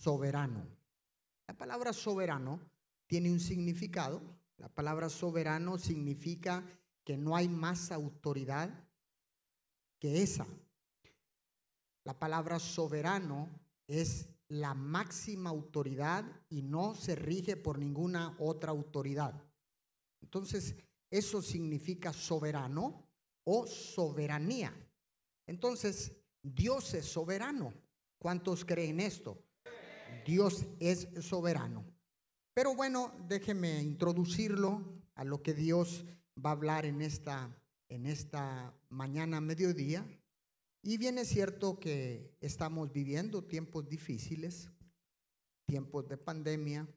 soberano. La palabra soberano tiene un significado. La palabra soberano significa que no hay más autoridad que esa. La palabra soberano es la máxima autoridad y no se rige por ninguna otra autoridad. Entonces, eso significa soberano o soberanía. Entonces, Dios es soberano. ¿Cuántos creen esto? Dios es soberano. Pero bueno, déjeme introducirlo a lo que Dios va a hablar en esta, en esta mañana mediodía. Y bien es cierto que estamos viviendo tiempos difíciles, tiempos de pandemia,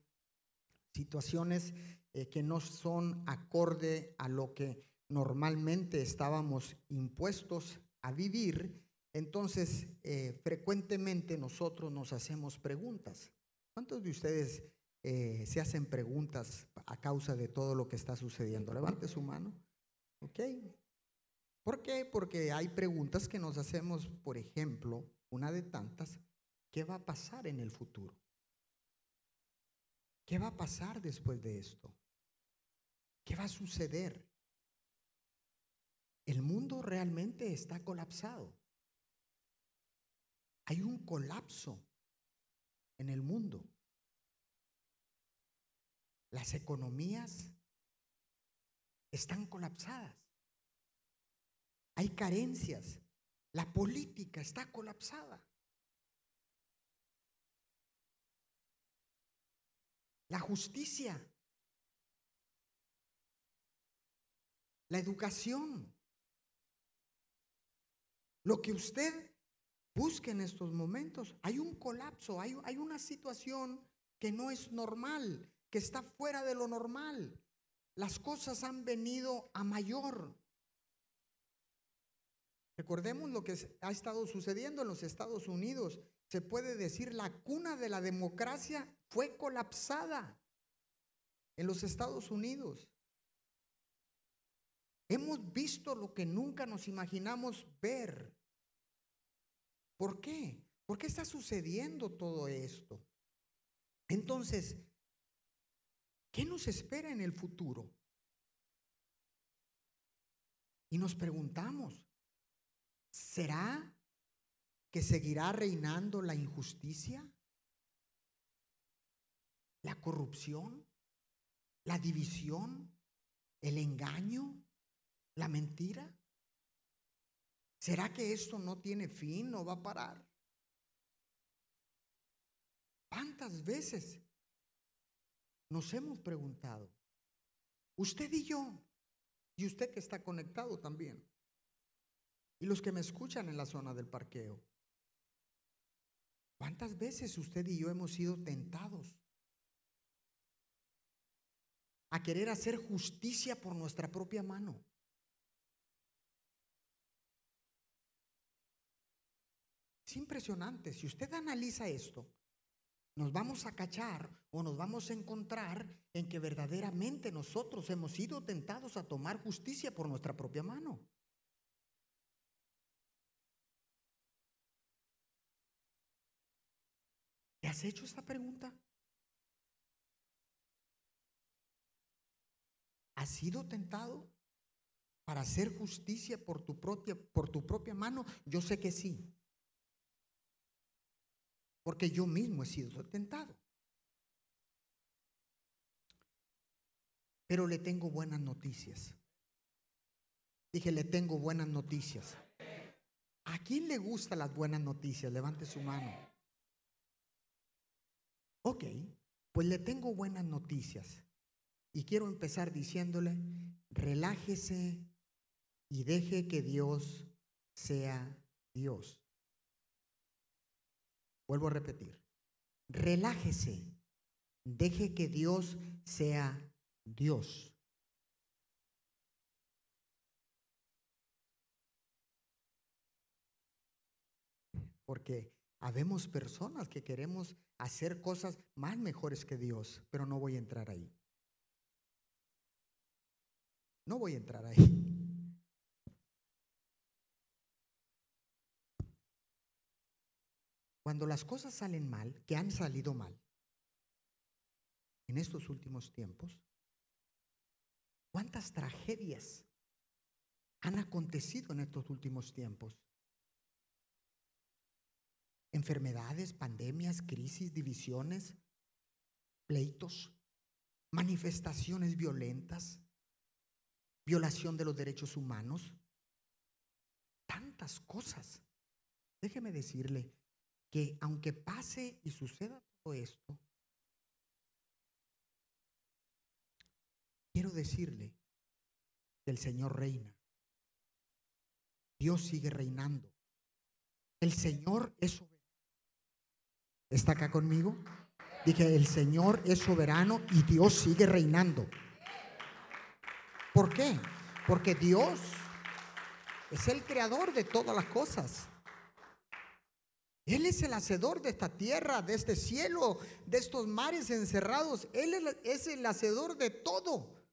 situaciones eh, que no son acorde a lo que normalmente estábamos impuestos a vivir, entonces eh, frecuentemente nosotros nos hacemos preguntas. ¿Cuántos de ustedes eh, se hacen preguntas a causa de todo lo que está sucediendo? Levante su mano. ¿Ok? ¿Por qué? Porque hay preguntas que nos hacemos, por ejemplo, una de tantas, ¿qué va a pasar en el futuro? ¿Qué va a pasar después de esto? ¿Qué va a suceder? El mundo realmente está colapsado. Hay un colapso en el mundo. Las economías están colapsadas. Hay carencias. La política está colapsada. La justicia. La educación. Lo que usted busque en estos momentos, hay un colapso, hay, hay una situación que no es normal, que está fuera de lo normal. Las cosas han venido a mayor. Recordemos lo que ha estado sucediendo en los Estados Unidos. Se puede decir la cuna de la democracia fue colapsada en los Estados Unidos. Hemos visto lo que nunca nos imaginamos ver. ¿Por qué? ¿Por qué está sucediendo todo esto? Entonces, ¿qué nos espera en el futuro? Y nos preguntamos, ¿será que seguirá reinando la injusticia? ¿La corrupción? ¿La división? ¿El engaño? ¿La mentira? ¿Será que esto no tiene fin, no va a parar? ¿Cuántas veces nos hemos preguntado? Usted y yo, y usted que está conectado también, y los que me escuchan en la zona del parqueo. ¿Cuántas veces usted y yo hemos sido tentados a querer hacer justicia por nuestra propia mano? Impresionante. Si usted analiza esto, nos vamos a cachar o nos vamos a encontrar en que verdaderamente nosotros hemos sido tentados a tomar justicia por nuestra propia mano. ¿Te has hecho esta pregunta? ¿Has sido tentado para hacer justicia por tu propia, por tu propia mano? Yo sé que sí porque yo mismo he sido tentado. Pero le tengo buenas noticias. Dije, le tengo buenas noticias. ¿A quién le gustan las buenas noticias? Levante su mano. Ok, pues le tengo buenas noticias. Y quiero empezar diciéndole, relájese y deje que Dios sea Dios. Vuelvo a repetir, relájese, deje que Dios sea Dios. Porque habemos personas que queremos hacer cosas más mejores que Dios, pero no voy a entrar ahí. No voy a entrar ahí. Cuando las cosas salen mal, que han salido mal, en estos últimos tiempos, ¿cuántas tragedias han acontecido en estos últimos tiempos? Enfermedades, pandemias, crisis, divisiones, pleitos, manifestaciones violentas, violación de los derechos humanos, tantas cosas. Déjeme decirle que aunque pase y suceda todo esto, quiero decirle que el Señor reina. Dios sigue reinando. El Señor es soberano. ¿Está acá conmigo? Dije, el Señor es soberano y Dios sigue reinando. ¿Por qué? Porque Dios es el creador de todas las cosas. Él es el hacedor de esta tierra, de este cielo, de estos mares encerrados. Él es el hacedor de todo.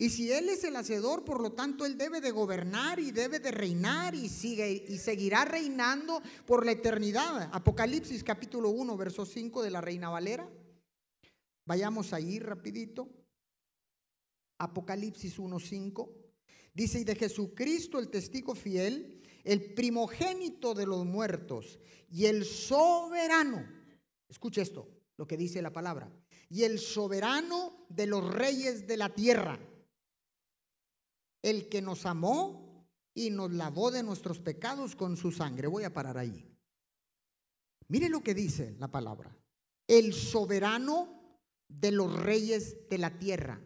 Y si Él es el hacedor, por lo tanto, Él debe de gobernar y debe de reinar y, sigue, y seguirá reinando por la eternidad. Apocalipsis capítulo 1, verso 5 de la Reina Valera. Vayamos ahí rapidito. Apocalipsis 1, 5. Dice, y de Jesucristo el testigo fiel, el primogénito de los muertos y el soberano. Escuche esto, lo que dice la palabra. Y el soberano de los reyes de la tierra el que nos amó y nos lavó de nuestros pecados con su sangre. Voy a parar ahí. Mire lo que dice la palabra. El soberano de los reyes de la tierra,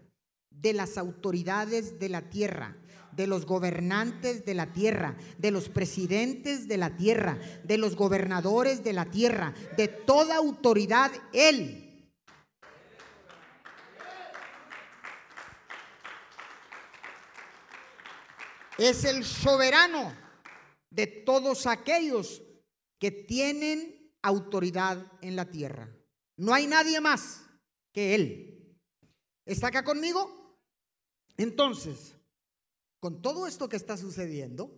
de las autoridades de la tierra, de los gobernantes de la tierra, de los presidentes de la tierra, de los gobernadores de la tierra, de toda autoridad, Él es el soberano de todos aquellos que tienen autoridad en la tierra. No hay nadie más que Él. ¿Está acá conmigo? Entonces, con todo esto que está sucediendo,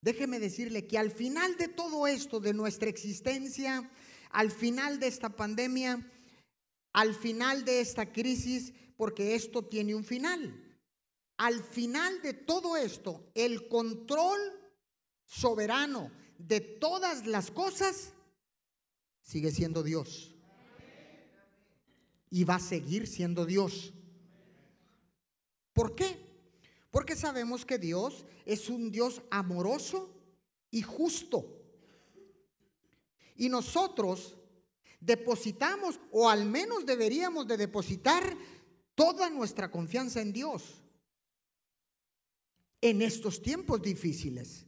déjeme decirle que al final de todo esto, de nuestra existencia, al final de esta pandemia, al final de esta crisis, porque esto tiene un final al final de todo esto, el control soberano de todas las cosas sigue siendo Dios. Y va a seguir siendo Dios. ¿Por qué? Porque sabemos que Dios es un Dios amoroso y justo. Y nosotros depositamos, o al menos deberíamos de depositar, toda nuestra confianza en Dios en estos tiempos difíciles.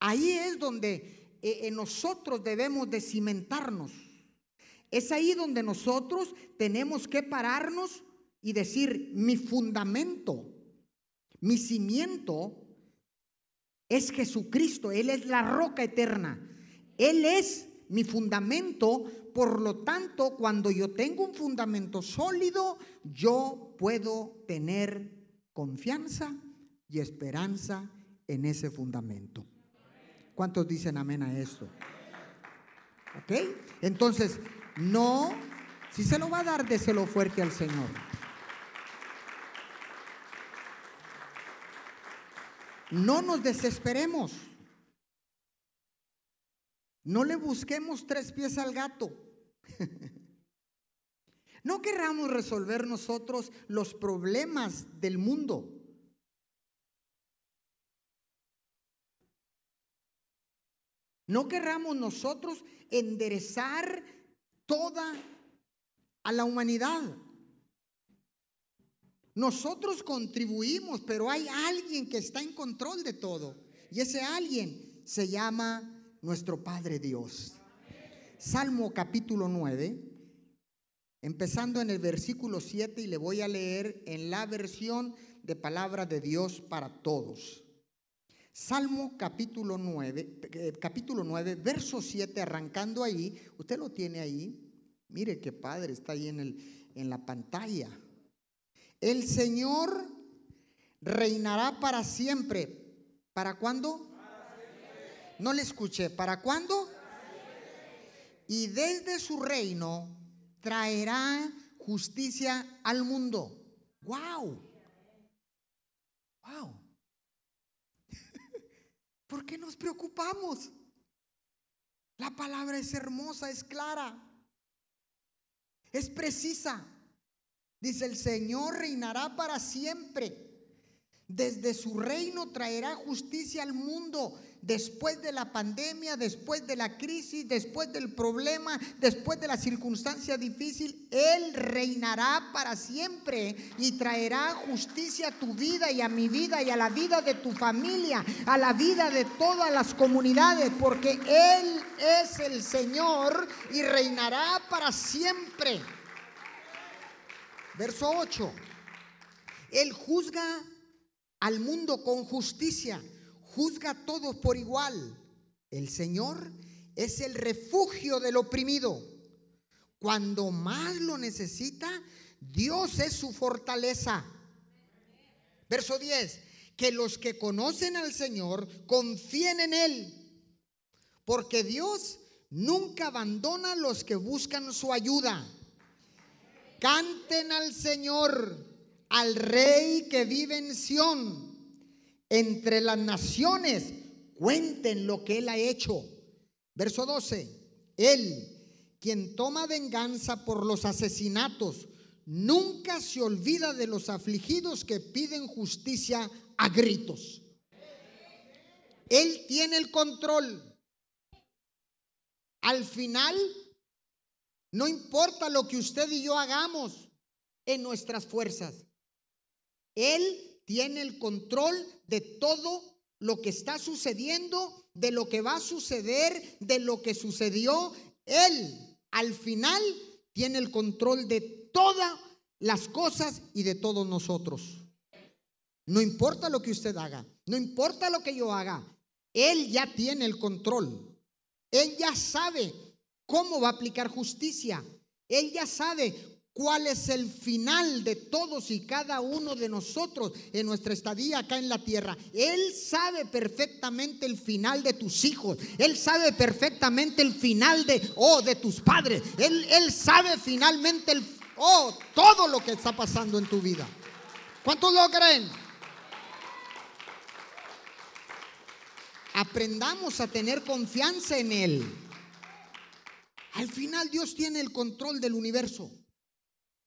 Ahí es donde eh, nosotros debemos de cimentarnos. Es ahí donde nosotros tenemos que pararnos y decir, mi fundamento, mi cimiento es Jesucristo, Él es la roca eterna, Él es mi fundamento, por lo tanto, cuando yo tengo un fundamento sólido, yo puedo tener confianza y esperanza en ese fundamento. ¿Cuántos dicen amén a esto? ¿Ok? Entonces, no, si se lo va a dar, déselo fuerte al Señor. No nos desesperemos. No le busquemos tres pies al gato. No querramos resolver nosotros los problemas del mundo. No querramos nosotros enderezar toda a la humanidad. Nosotros contribuimos, pero hay alguien que está en control de todo. Y ese alguien se llama nuestro Padre Dios. Salmo capítulo 9, empezando en el versículo 7 y le voy a leer en la versión de palabra de Dios para todos. Salmo capítulo 9, eh, capítulo 9, verso 7, arrancando ahí, usted lo tiene ahí, mire qué padre, está ahí en, el, en la pantalla. El Señor reinará para siempre. ¿Para cuándo? No le escuché. ¿Para cuándo? Y desde su reino traerá justicia al mundo. ¡Wow! ¡Wow! ¿Por qué nos preocupamos? La palabra es hermosa, es clara, es precisa. Dice, el Señor reinará para siempre. Desde su reino traerá justicia al mundo después de la pandemia, después de la crisis, después del problema, después de la circunstancia difícil, Él reinará para siempre y traerá justicia a tu vida y a mi vida y a la vida de tu familia, a la vida de todas las comunidades, porque Él es el Señor y reinará para siempre. Verso 8. Él juzga al mundo con justicia juzga a todos por igual. El Señor es el refugio del oprimido. Cuando más lo necesita, Dios es su fortaleza. Verso 10, que los que conocen al Señor confíen en Él, porque Dios nunca abandona a los que buscan su ayuda. Canten al Señor, al Rey que vive en Sión entre las naciones cuenten lo que Él ha hecho. Verso 12, Él, quien toma venganza por los asesinatos, nunca se olvida de los afligidos que piden justicia a gritos. Él tiene el control. Al final, no importa lo que usted y yo hagamos en nuestras fuerzas. Él tiene el control de todo lo que está sucediendo, de lo que va a suceder, de lo que sucedió. Él al final tiene el control de todas las cosas y de todos nosotros. No importa lo que usted haga, no importa lo que yo haga, Él ya tiene el control. Él ya sabe cómo va a aplicar justicia. Él ya sabe cuál es el final de todos y cada uno de nosotros en nuestra estadía acá en la tierra. Él sabe perfectamente el final de tus hijos. Él sabe perfectamente el final de, oh, de tus padres. Él, él sabe finalmente el, oh, todo lo que está pasando en tu vida. ¿Cuántos lo creen? Aprendamos a tener confianza en Él. Al final Dios tiene el control del universo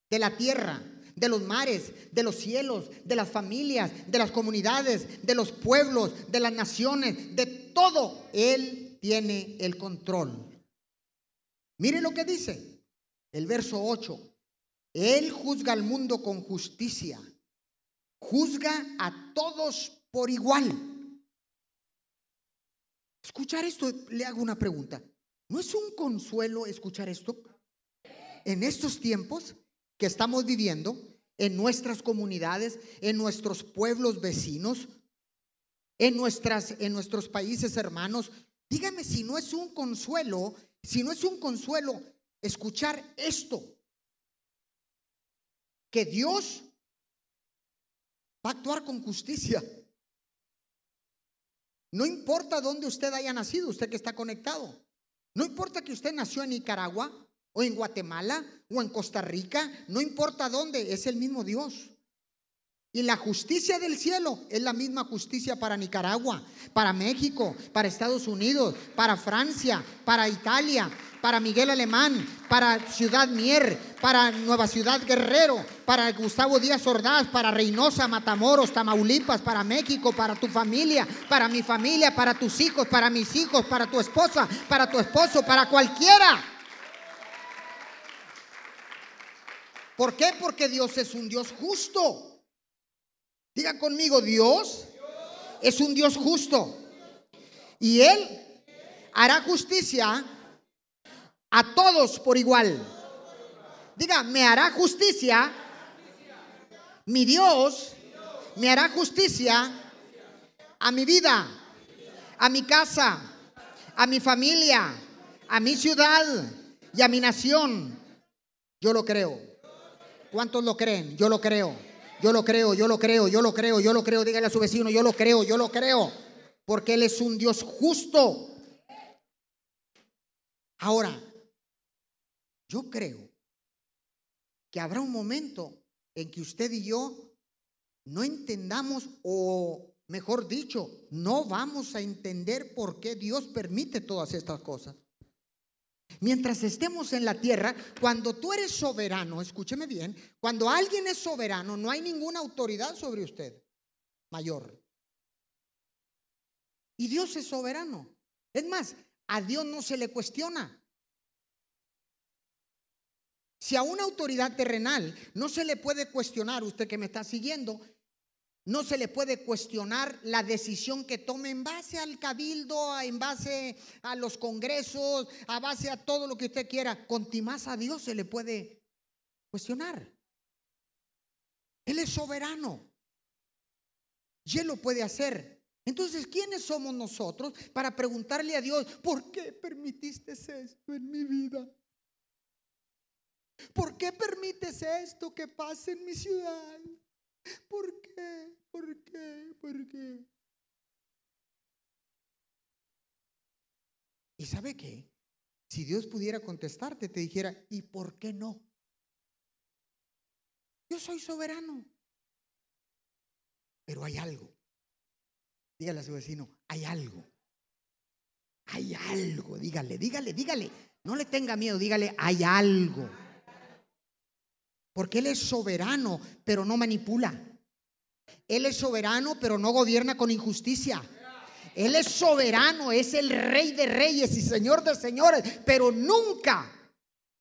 de la tierra, de los mares, de los cielos, de las familias, de las comunidades, de los pueblos, de las naciones, de todo. Él tiene el control. Mire lo que dice el verso 8. Él juzga al mundo con justicia. Juzga a todos por igual. Escuchar esto, le hago una pregunta. ¿No es un consuelo escuchar esto? En estos tiempos que estamos viviendo en nuestras comunidades, en nuestros pueblos vecinos, en, nuestras, en nuestros países hermanos. Dígame si no es un consuelo, si no es un consuelo escuchar esto, que Dios va a actuar con justicia. No importa dónde usted haya nacido, usted que está conectado. No importa que usted nació en Nicaragua, o en Guatemala, o en Costa Rica, no importa dónde, es el mismo Dios. Y la justicia del cielo es la misma justicia para Nicaragua, para México, para Estados Unidos, para Francia, para Italia, para Miguel Alemán, para Ciudad Mier, para Nueva Ciudad Guerrero, para Gustavo Díaz Ordaz, para Reynosa, Matamoros, Tamaulipas, para México, para tu familia, para mi familia, para tus hijos, para mis hijos, para tu esposa, para tu esposo, para cualquiera. ¿Por qué? Porque Dios es un Dios justo. Diga conmigo, Dios es un Dios justo. Y Él hará justicia a todos por igual. Diga, me hará justicia. Mi Dios me hará justicia a mi vida, a mi casa, a mi familia, a mi ciudad y a mi nación. Yo lo creo. ¿Cuántos lo creen? Yo lo creo. Yo lo creo, yo lo creo, yo lo creo, yo lo creo. Dígale a su vecino, yo lo creo, yo lo creo. porque Él es un Dios justo. Ahora, yo creo que habrá un momento en que usted y yo no entendamos o, mejor dicho, no vamos a entender por qué Dios permite todas estas cosas. Mientras estemos en la tierra, cuando tú eres soberano, escúcheme bien, cuando alguien es soberano, no hay ninguna autoridad sobre usted mayor. Y Dios es soberano. Es más, a Dios no se le cuestiona. Si a una autoridad terrenal no se le puede cuestionar, usted que me está siguiendo, no se le puede cuestionar la decisión que tome en base al cabildo, en base a los congresos, a base a todo lo que usted quiera. Contimás a Dios se le puede cuestionar. Él es soberano. Y Él lo puede hacer. Entonces, ¿quiénes somos nosotros para preguntarle a Dios, ¿por qué permitiste esto en mi vida? ¿Por qué permites esto que pase en mi ciudad? ¿Por qué? ¿Por qué? ¿Por qué? ¿Y sabe qué? Si Dios pudiera contestarte, te dijera, ¿y por qué no? Yo soy soberano. Pero hay algo. Dígale a su vecino, hay algo. Hay algo, dígale, dígale, dígale. No le tenga miedo, dígale, hay algo. Porque Él es soberano, pero no manipula. Él es soberano, pero no gobierna con injusticia. Él es soberano, es el rey de reyes y señor de señores, pero nunca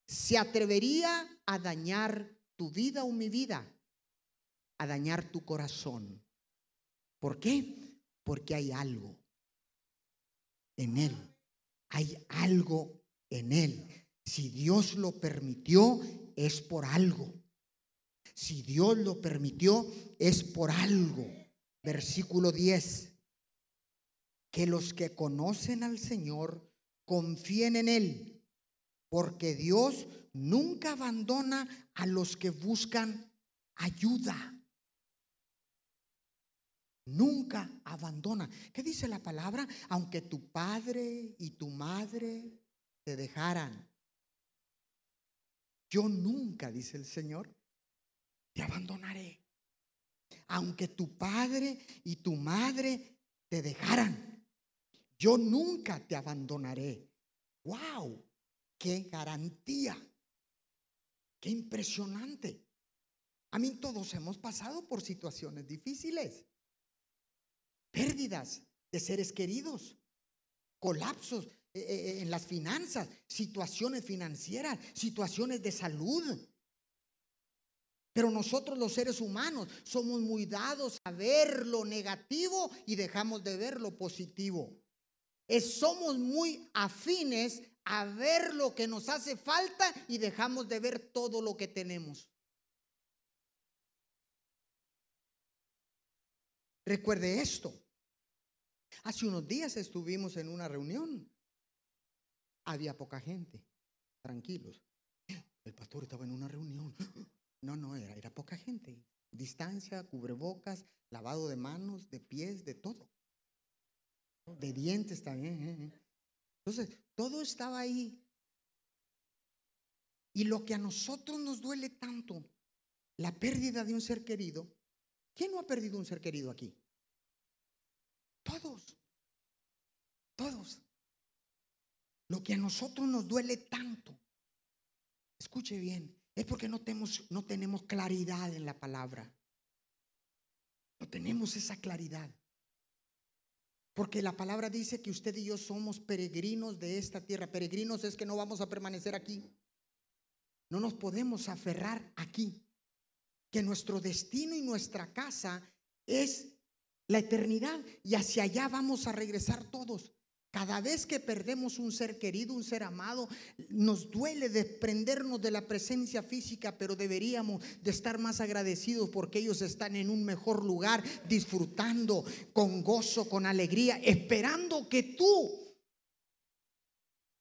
se atrevería a dañar tu vida o mi vida, a dañar tu corazón. ¿Por qué? Porque hay algo en Él. Hay algo en Él. Si Dios lo permitió, es por algo. Si Dios lo permitió, es por algo. Versículo 10. Que los que conocen al Señor confíen en Él, porque Dios nunca abandona a los que buscan ayuda. Nunca abandona. ¿Qué dice la palabra? Aunque tu padre y tu madre te dejaran. Yo nunca, dice el Señor, te abandonaré. Aunque tu padre y tu madre te dejaran, yo nunca te abandonaré. ¡Wow! ¡Qué garantía! ¡Qué impresionante! A mí todos hemos pasado por situaciones difíciles, pérdidas de seres queridos, colapsos eh, eh, en las finanzas, situaciones financieras, situaciones de salud, pero nosotros los seres humanos somos muy dados a ver lo negativo y dejamos de ver lo positivo. somos muy afines a ver lo que nos hace falta y dejamos de ver todo lo que tenemos. Recuerde esto. Hace unos días estuvimos en una reunión. Había poca gente, tranquilos. El pastor estaba en una reunión. No, no, era, era poca gente. Distancia, cubrebocas, lavado de manos, de pies, de todo. De dientes también. ¿eh? ¿eh? Entonces, todo estaba ahí. Y lo que a nosotros nos duele tanto, la pérdida de un ser querido, ¿quién no ha perdido un ser querido aquí? Todos. Todos. Lo que a nosotros nos duele tanto, escuche bien, es porque no tenemos, no tenemos claridad en la palabra. No tenemos esa claridad. Porque la palabra dice que usted y yo somos peregrinos de esta tierra. Peregrinos es que no vamos a permanecer aquí. No nos podemos aferrar aquí. Que nuestro destino y nuestra casa es la eternidad y hacia allá vamos a regresar todos. Cada vez que perdemos un ser querido, un ser amado, nos duele desprendernos de la presencia física, pero deberíamos de estar más agradecidos porque ellos están en un mejor lugar, disfrutando con gozo, con alegría, esperando que tú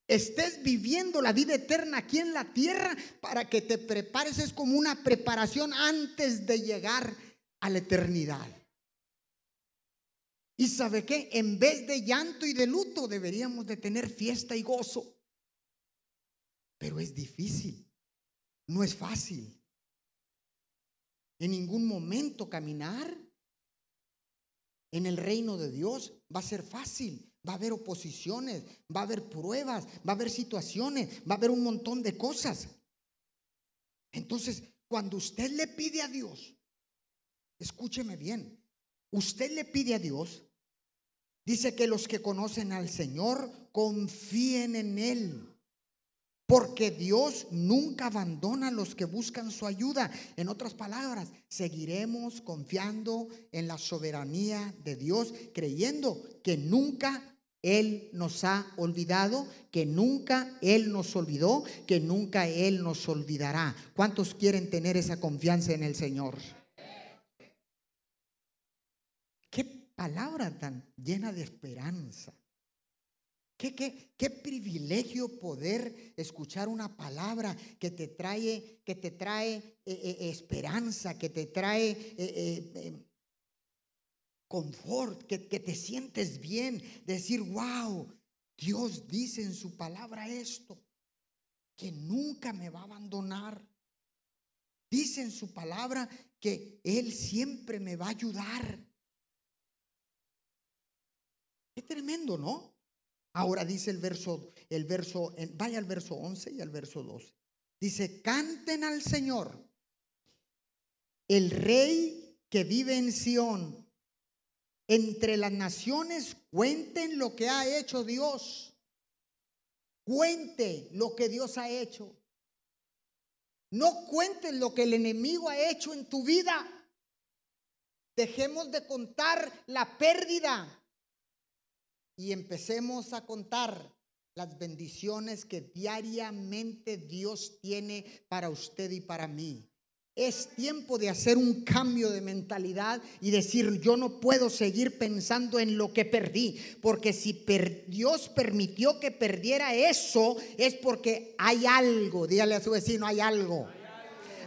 estés viviendo la vida eterna aquí en la tierra para que te prepares. Es como una preparación antes de llegar a la eternidad. Y sabe qué, en vez de llanto y de luto deberíamos de tener fiesta y gozo. Pero es difícil, no es fácil. En ningún momento caminar en el reino de Dios va a ser fácil. Va a haber oposiciones, va a haber pruebas, va a haber situaciones, va a haber un montón de cosas. Entonces, cuando usted le pide a Dios, escúcheme bien, usted le pide a Dios, dice que los que conocen al Señor confíen en Él. Porque Dios nunca abandona a los que buscan su ayuda. En otras palabras, seguiremos confiando en la soberanía de Dios, creyendo que nunca Él nos ha olvidado, que nunca Él nos olvidó, que nunca Él nos olvidará. ¿Cuántos quieren tener esa confianza en el Señor? Qué palabra tan llena de esperanza. Qué, privilegio poder escuchar una palabra que te trae, que te trae eh, eh, esperanza, que te trae eh, confort, que, que te sientes bien, decir, wow, Dios dice en su palabra esto, que nunca me va a abandonar. Dice en su palabra que Él siempre me va a ayudar. Qué tremendo, ¿no? Ahora dice el verso, el verso, vaya al verso 11 y al verso 12. Dice, canten al Señor, el rey que vive en Sión. Entre las naciones cuenten lo que ha hecho Dios. Cuente lo que Dios ha hecho. No cuenten lo que el enemigo ha hecho en tu vida. Dejemos de contar la pérdida y empecemos a contar las bendiciones que diariamente Dios tiene para usted y para mí. Es tiempo de hacer un cambio de mentalidad y decir, yo no puedo seguir pensando en lo que perdí, porque si Dios permitió que perdiera eso, es porque hay algo, dígale a su vecino, hay algo.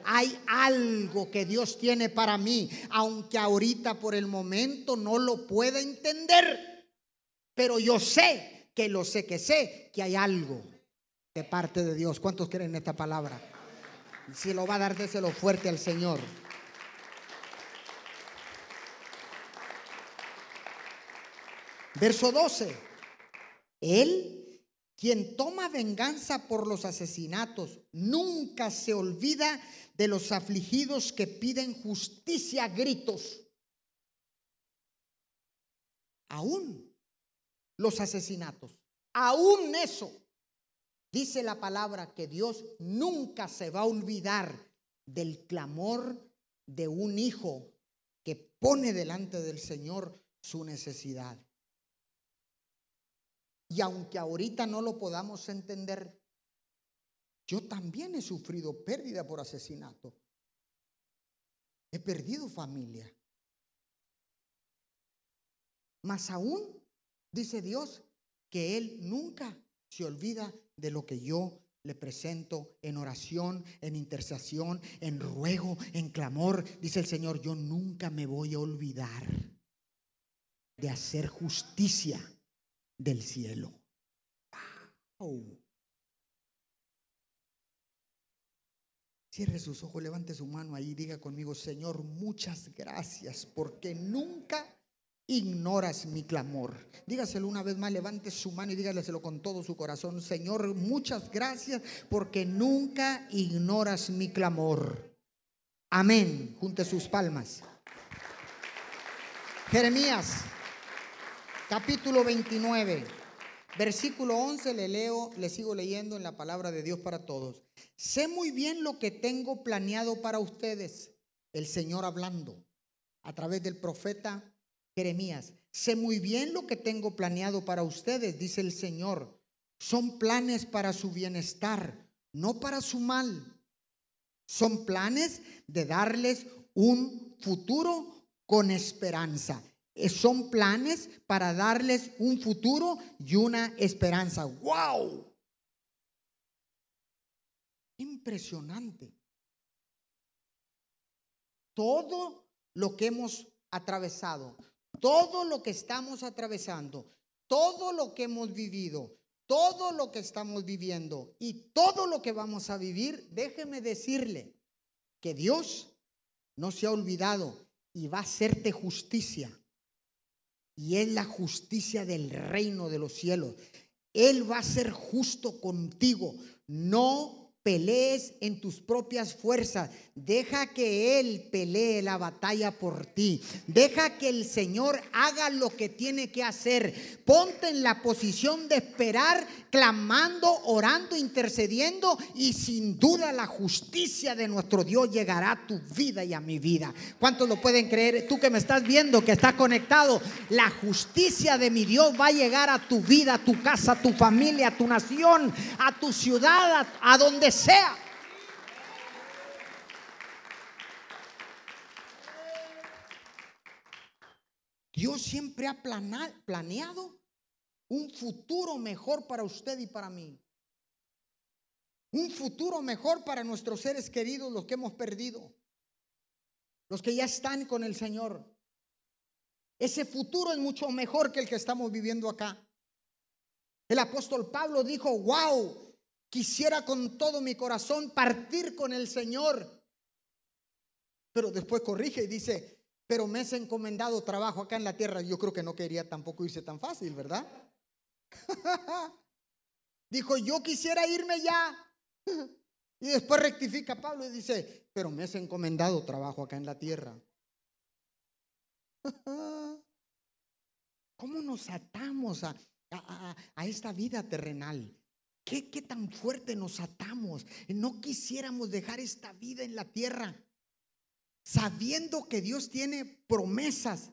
Hay algo que Dios tiene para mí, aunque ahorita por el momento no lo pueda entender pero yo sé que lo sé que sé que hay algo de parte de Dios. ¿Cuántos creen esta palabra? Si lo va a dar, déselo fuerte al Señor. Verso 12. Él, quien toma venganza por los asesinatos, nunca se olvida de los afligidos que piden justicia a gritos. Aún los asesinatos. Aún eso, dice la palabra que Dios nunca se va a olvidar del clamor de un hijo que pone delante del Señor su necesidad. Y aunque ahorita no lo podamos entender, yo también he sufrido pérdida por asesinato. He perdido familia. Más aún Dice Dios que Él nunca se olvida de lo que yo le presento en oración, en intercesión, en ruego, en clamor. Dice el Señor, yo nunca me voy a olvidar de hacer justicia del cielo. Cierre sus ojos, levante su mano ahí y diga conmigo, Señor, muchas gracias porque nunca ignoras mi clamor. Dígaselo una vez más, levante su mano y dígaselo con todo su corazón. Señor, muchas gracias porque nunca ignoras mi clamor. Amén. Junte sus palmas. Jeremías, capítulo 29, versículo 11, le leo, le sigo leyendo en la palabra de Dios para todos. Sé muy bien lo que tengo planeado para ustedes, el Señor hablando a través del profeta Jeremías, sé muy bien lo que tengo planeado para ustedes, dice el Señor. Son planes para su bienestar, no para su mal. Son planes de darles un futuro con esperanza. Eh, son planes para darles un futuro y una esperanza. ¡Wow! Impresionante. Todo lo que hemos atravesado, todo lo que estamos atravesando, todo lo que hemos vivido, todo lo que estamos viviendo y todo lo que vamos a vivir, déjeme decirle que Dios no se ha olvidado y va a hacerte justicia. Y es la justicia del reino de los cielos. Él va a ser justo contigo. No pelees en tus propias fuerzas. Deja que Él pelee la batalla por ti. Deja que el Señor haga lo que tiene que hacer. Ponte en la posición de esperar, clamando, orando, intercediendo y sin duda la justicia de nuestro Dios llegará a tu vida y a mi vida. ¿Cuántos lo pueden creer? Tú que me estás viendo, que está conectado, la justicia de mi Dios va a llegar a tu vida, a tu casa, a tu familia, a tu nación, a tu ciudad, a, donde sea. Dios siempre ha planeado un futuro mejor para usted y para mí. Un futuro mejor para nuestros seres queridos, los que hemos perdido, los que ya están con el Señor. Ese futuro es mucho mejor que el que estamos viviendo acá. El apóstol Pablo dijo, wow, Quisiera con todo mi corazón partir con el Señor. Pero después corrige y dice, pero me has encomendado trabajo acá en la tierra. Yo creo que no quería tampoco irse tan fácil, ¿verdad? Dijo, yo quisiera irme ya. y después rectifica Pablo y dice, pero me has encomendado trabajo acá en la tierra. ¿Cómo nos atamos a, a esta vida terrenal? ¿Qué, tan fuerte nos atamos? No quisiéramos dejar esta vida en la tierra, sabiendo que Dios tiene promesas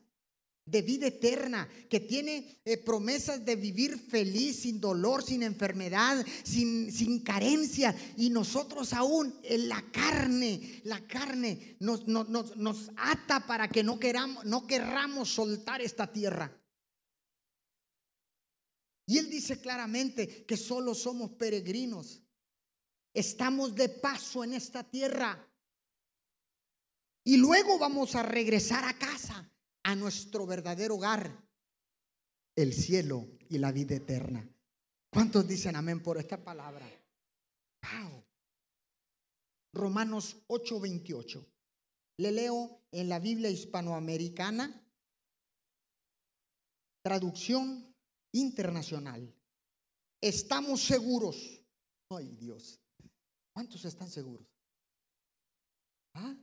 de vida eterna, que tiene eh, promesas de vivir feliz, sin dolor, sin enfermedad, sin, sin carencia. Y nosotros aún en la carne, la carne nos, nos, nos ata para que no, queramos, no querramos soltar esta tierra. Y él dice claramente que solo somos peregrinos. Estamos de paso en esta tierra. Y luego vamos a regresar a casa, a nuestro verdadero hogar, el cielo y la vida eterna. ¿Cuántos dicen amén por esta palabra? Wow. Romanos 8:28. Le leo en la Biblia hispanoamericana, traducción internacional. Estamos seguros. Ay Dios, ¿cuántos están seguros? ¿Ah?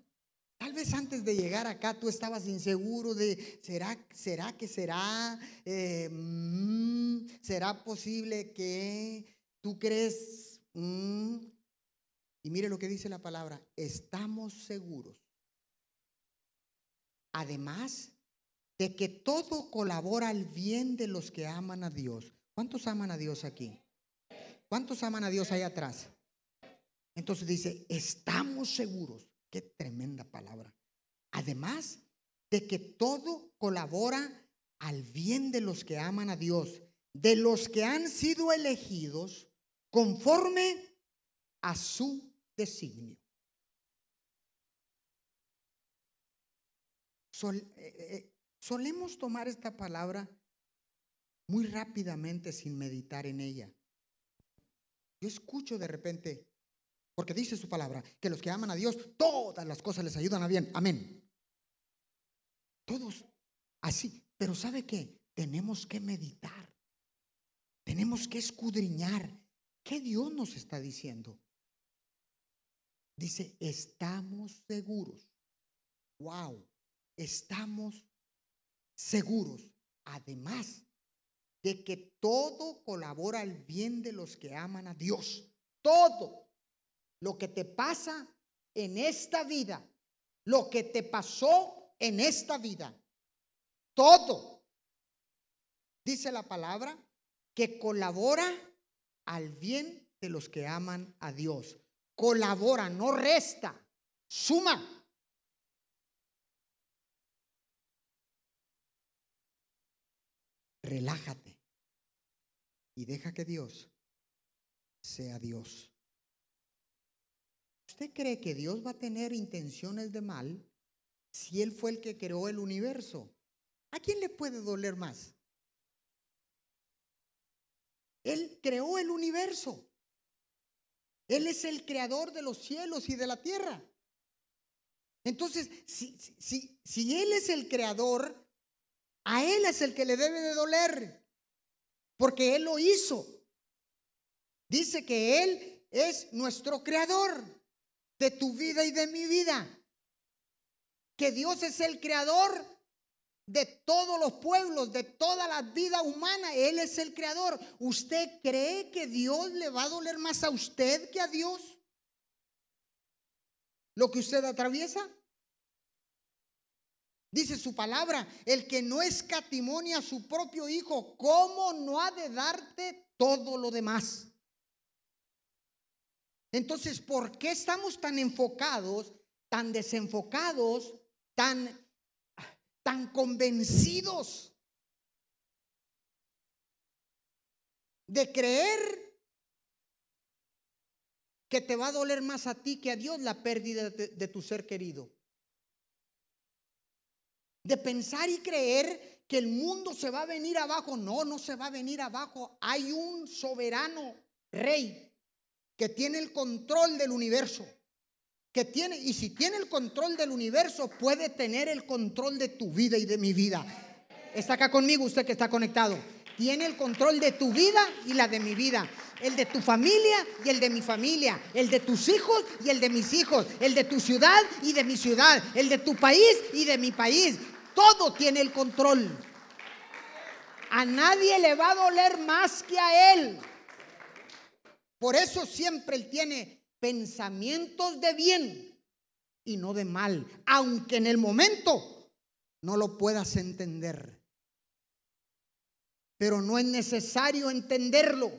Tal vez antes de llegar acá tú estabas inseguro de, ¿será, será que será? Eh, mm, ¿Será posible que tú crees? Mm? Y mire lo que dice la palabra, estamos seguros. Además, de que todo colabora al bien de los que aman a Dios. ¿Cuántos aman a Dios aquí? ¿Cuántos aman a Dios ahí atrás? Entonces dice, estamos seguros. Qué tremenda palabra. Además de que todo colabora al bien de los que aman a Dios, de los que han sido elegidos conforme a su designio. Sol, eh, eh, Solemos tomar esta palabra muy rápidamente sin meditar en ella. Yo escucho de repente, porque dice su palabra, que los que aman a Dios, todas las cosas les ayudan a bien. Amén. Todos así. Pero ¿sabe qué? Tenemos que meditar. Tenemos que escudriñar. ¿Qué Dios nos está diciendo? Dice, estamos seguros. Wow, estamos seguros, además de que todo colabora al bien de los que aman a Dios. Todo lo que te pasa en esta vida, lo que te pasó en esta vida, todo, dice la palabra, que colabora al bien de los que aman a Dios. Colabora, no resta, suma. Relájate y deja que Dios sea Dios. ¿Usted cree que Dios va a tener intenciones de mal si Él fue el que creó el universo? ¿A quién le puede doler más? Él creó el universo. Él es el creador de los cielos y de la tierra. Entonces, si, si, si Él es el creador, a Él es el que le debe de doler, porque Él lo hizo. Dice que Él es nuestro creador de tu vida y de mi vida. Que Dios es el creador de todos los pueblos, de toda la vida humana. Él es el creador. ¿Usted cree que Dios le va a doler más a usted que a Dios? ¿Lo que usted atraviesa? Dice su palabra, el que no escatimonia a su propio hijo, ¿cómo no ha de darte todo lo demás? Entonces, ¿por qué estamos tan enfocados, tan desenfocados, tan, tan convencidos de creer que te va a doler más a ti que a Dios la pérdida de, de tu ser querido? De pensar y creer que el mundo se va a venir abajo. No, no se va a venir abajo. Hay un soberano rey que tiene el control del universo. Que tiene, y si tiene el control del universo, puede tener el control de tu vida y de mi vida. Está acá conmigo, usted que está conectado. Tiene el control de tu vida y la de mi vida. El de tu familia y el de mi familia. El de tus hijos y el de mis hijos. El de tu ciudad y de mi ciudad. El de tu país y de mi país todo tiene el control. A nadie le va a doler más que a él. Por eso siempre él tiene pensamientos de bien y no de mal, aunque en el momento no lo puedas entender. Pero no es necesario entenderlo,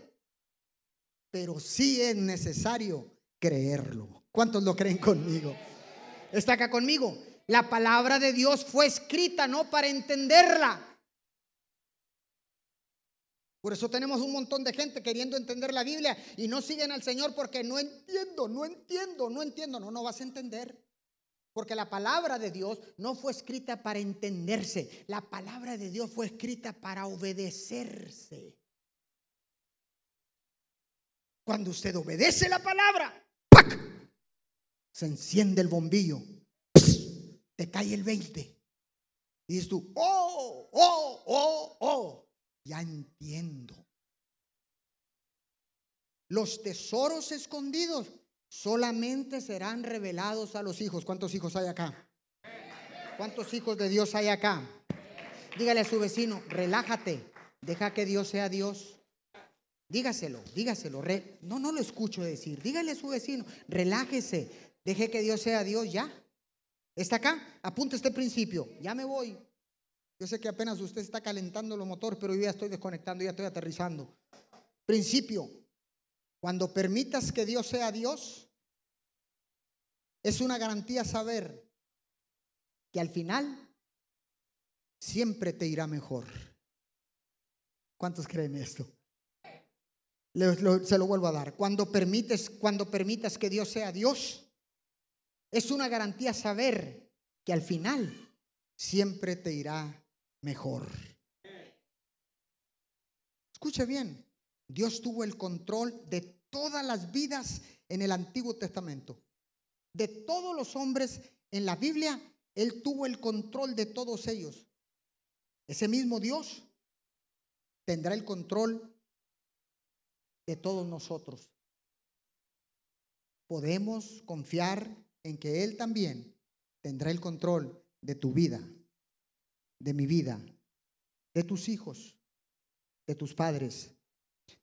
pero sí es necesario creerlo. ¿Cuántos lo creen conmigo? ¿Está acá conmigo? La palabra de Dios fue escrita no para entenderla. Por eso tenemos un montón de gente queriendo entender la Biblia y no siguen al Señor porque no entiendo, no entiendo, no entiendo. No, no vas a entender. Porque la palabra de Dios no fue escrita para entenderse. La palabra de Dios fue escrita para obedecerse. Cuando usted obedece la palabra, se enciende el bombillo te cae el 20. Y dices tú, oh, oh, oh, oh, ya entiendo. Los tesoros escondidos solamente serán revelados a los hijos. ¿Cuántos hijos hay acá? ¿Cuántos hijos de Dios hay acá? Dígale a su vecino, relájate, deja que Dios sea Dios. Dígaselo, dígaselo. no, no lo escucho decir. Dígale a su vecino, relájese, deje que Dios sea Dios ya. ¿Está acá? Apunta este principio. Ya me voy. Yo sé que apenas usted está calentando los motores, pero yo ya estoy desconectando, ya estoy aterrizando. Principio. Cuando permitas que Dios sea Dios, es una garantía saber que al final siempre te irá mejor. ¿Cuántos creen esto? se lo vuelvo a dar. Cuando permites, cuando permitas que Dios sea Dios, es una garantía saber que al final siempre te irá mejor. Escuche bien, Dios tuvo el control de todas las vidas en el Antiguo Testamento. De todos los hombres en la Biblia, Él tuvo el control de todos ellos. Ese mismo Dios tendrá el control de todos nosotros. Podemos confiar en que Él también tendrá el control de tu vida, de mi vida, de tus hijos, de tus padres,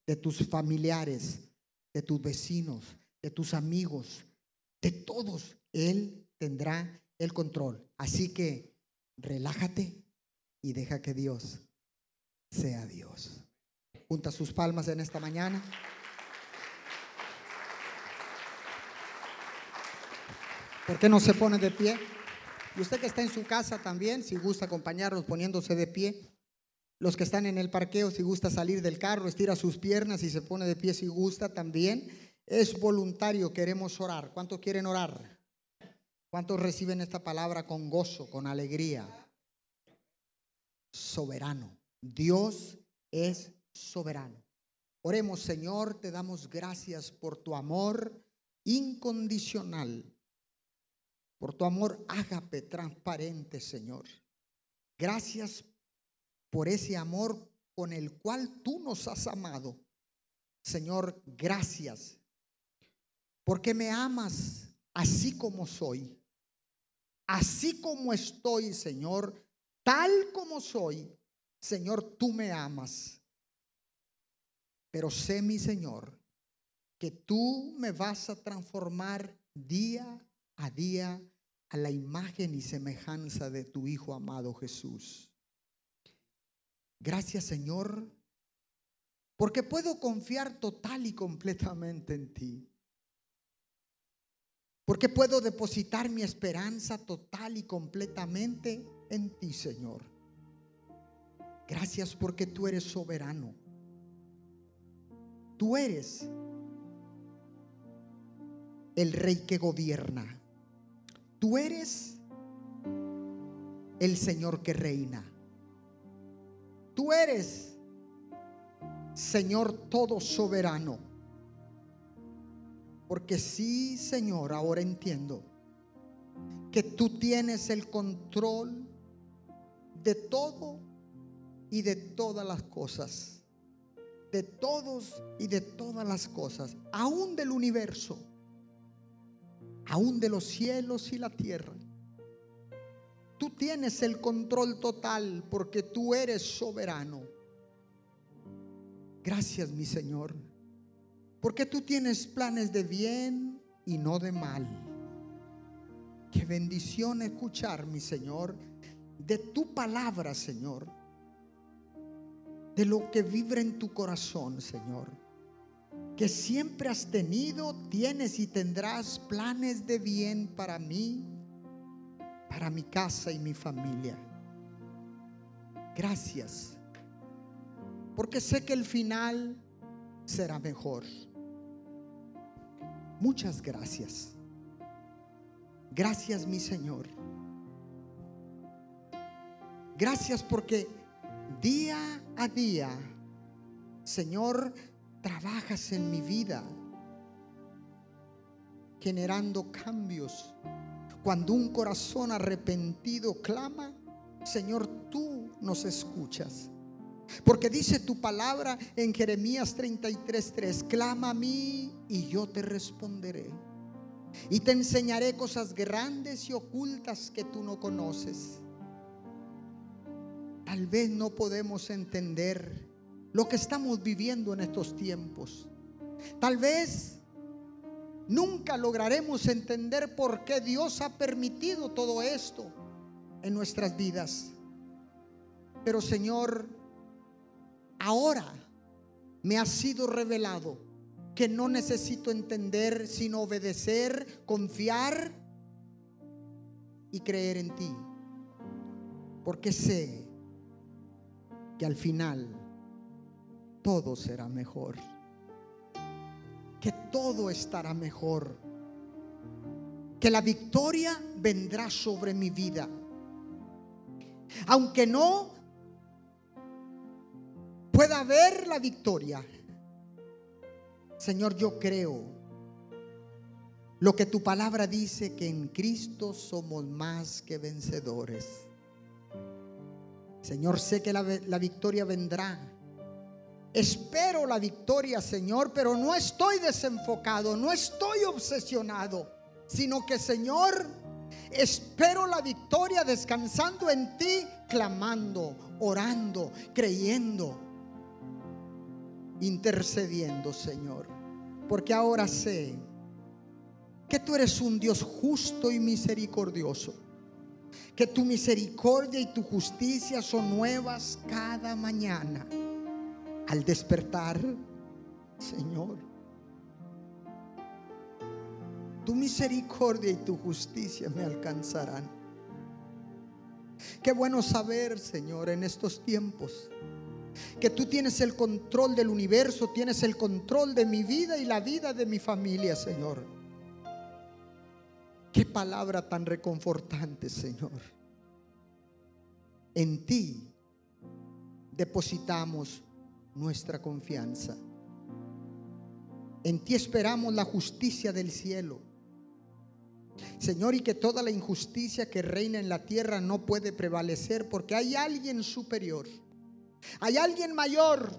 de tus familiares, de tus vecinos, de tus amigos, de todos. Él tendrá el control. Así que relájate y deja que Dios sea Dios. Junta sus palmas en esta mañana. ¿Por qué no se pone de pie? Y usted que está en su casa también, si gusta acompañarnos poniéndose de pie. Los que están en el parqueo, si gusta salir del carro, estira sus piernas y se pone de pie si gusta también. Es voluntario, queremos orar. ¿Cuántos quieren orar? ¿Cuántos reciben esta palabra con gozo, con alegría? soberano. Dios es soberano. Oremos, Señor, te damos gracias por tu amor incondicional, por tu amor ágape transparente, Señor. Gracias por ese amor con el cual tú nos has amado. Señor, gracias, porque me amas así como soy, así como estoy, Señor, tal como soy. Señor, tú me amas. Pero sé, mi Señor, que tú me vas a transformar día a día a la imagen y semejanza de tu Hijo amado Jesús. Gracias, Señor, porque puedo confiar total y completamente en ti. Porque puedo depositar mi esperanza total y completamente en ti, Señor. Gracias porque tú eres soberano. Tú eres el rey que gobierna. Tú eres el Señor que reina. Tú eres Señor todo soberano. Porque sí, Señor, ahora entiendo que tú tienes el control de todo y de todas las cosas de todos y de todas las cosas, aún del universo, aún de los cielos y la tierra. Tú tienes el control total porque tú eres soberano. Gracias, mi Señor, porque tú tienes planes de bien y no de mal. Qué bendición escuchar, mi Señor, de tu palabra, Señor de lo que vibra en tu corazón, Señor. Que siempre has tenido, tienes y tendrás planes de bien para mí, para mi casa y mi familia. Gracias. Porque sé que el final será mejor. Muchas gracias. Gracias, mi Señor. Gracias porque día a día, Señor, trabajas en mi vida, generando cambios. Cuando un corazón arrepentido clama, Señor, tú nos escuchas. Porque dice tu palabra en Jeremías 33:3, clama a mí y yo te responderé. Y te enseñaré cosas grandes y ocultas que tú no conoces. Tal vez no podemos entender lo que estamos viviendo en estos tiempos. Tal vez nunca lograremos entender por qué Dios ha permitido todo esto en nuestras vidas. Pero Señor, ahora me ha sido revelado que no necesito entender, sino obedecer, confiar y creer en ti. Porque sé que al final todo será mejor. Que todo estará mejor. Que la victoria vendrá sobre mi vida. Aunque no pueda ver la victoria. Señor, yo creo lo que tu palabra dice, que en Cristo somos más que vencedores. Señor, sé que la, victoria vendrá. Espero la victoria, Señor, pero no estoy desenfocado, no estoy obsesionado, sino que, Señor, espero la victoria descansando en ti, clamando, orando, creyendo, intercediendo, Señor. Porque ahora sé que tú eres un Dios justo y misericordioso que tu misericordia y tu justicia son nuevas cada mañana. Al despertar, Señor, tu misericordia y tu justicia me alcanzarán. Qué bueno saber, Señor, en estos tiempos, que tú tienes el control del universo, tienes el control de mi vida y la vida de mi familia, Señor. Qué palabra tan reconfortante, Señor. En ti depositamos nuestra confianza. En ti esperamos la justicia del cielo. Señor, y que toda la injusticia que reina en la tierra no puede prevalecer porque hay alguien superior. Hay alguien mayor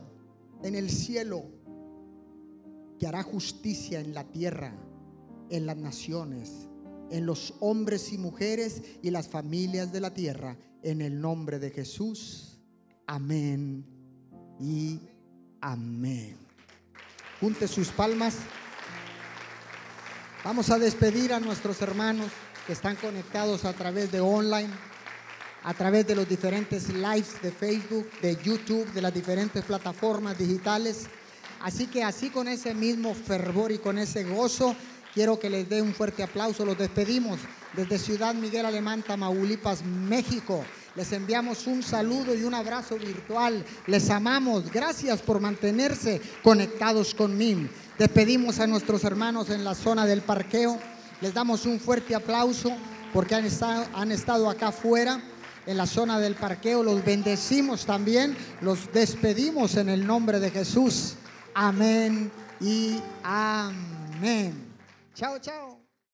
en el cielo que hará justicia en la tierra, en las naciones, en los hombres y mujeres y las familias de la tierra. En el nombre de Jesús. Amén y amén. Junte sus palmas. Vamos a despedir a nuestros hermanos que están conectados a través de online, a través de los diferentes lives de Facebook, de YouTube, de las diferentes plataformas digitales. Así que así con ese mismo fervor y con ese gozo, quiero que les dé un fuerte aplauso. Los despedimos desde Ciudad Miguel Alemán, Tamaulipas, México. Les enviamos un saludo y un abrazo virtual. Les amamos. Gracias por mantenerse conectados conmigo. Despedimos a nuestros hermanos en la zona del parqueo. Les damos un fuerte aplauso porque han estado, han estado acá afuera en la zona del parqueo. Los bendecimos también. Los despedimos en el nombre de Jesús. Amén y amén. Chao, chao.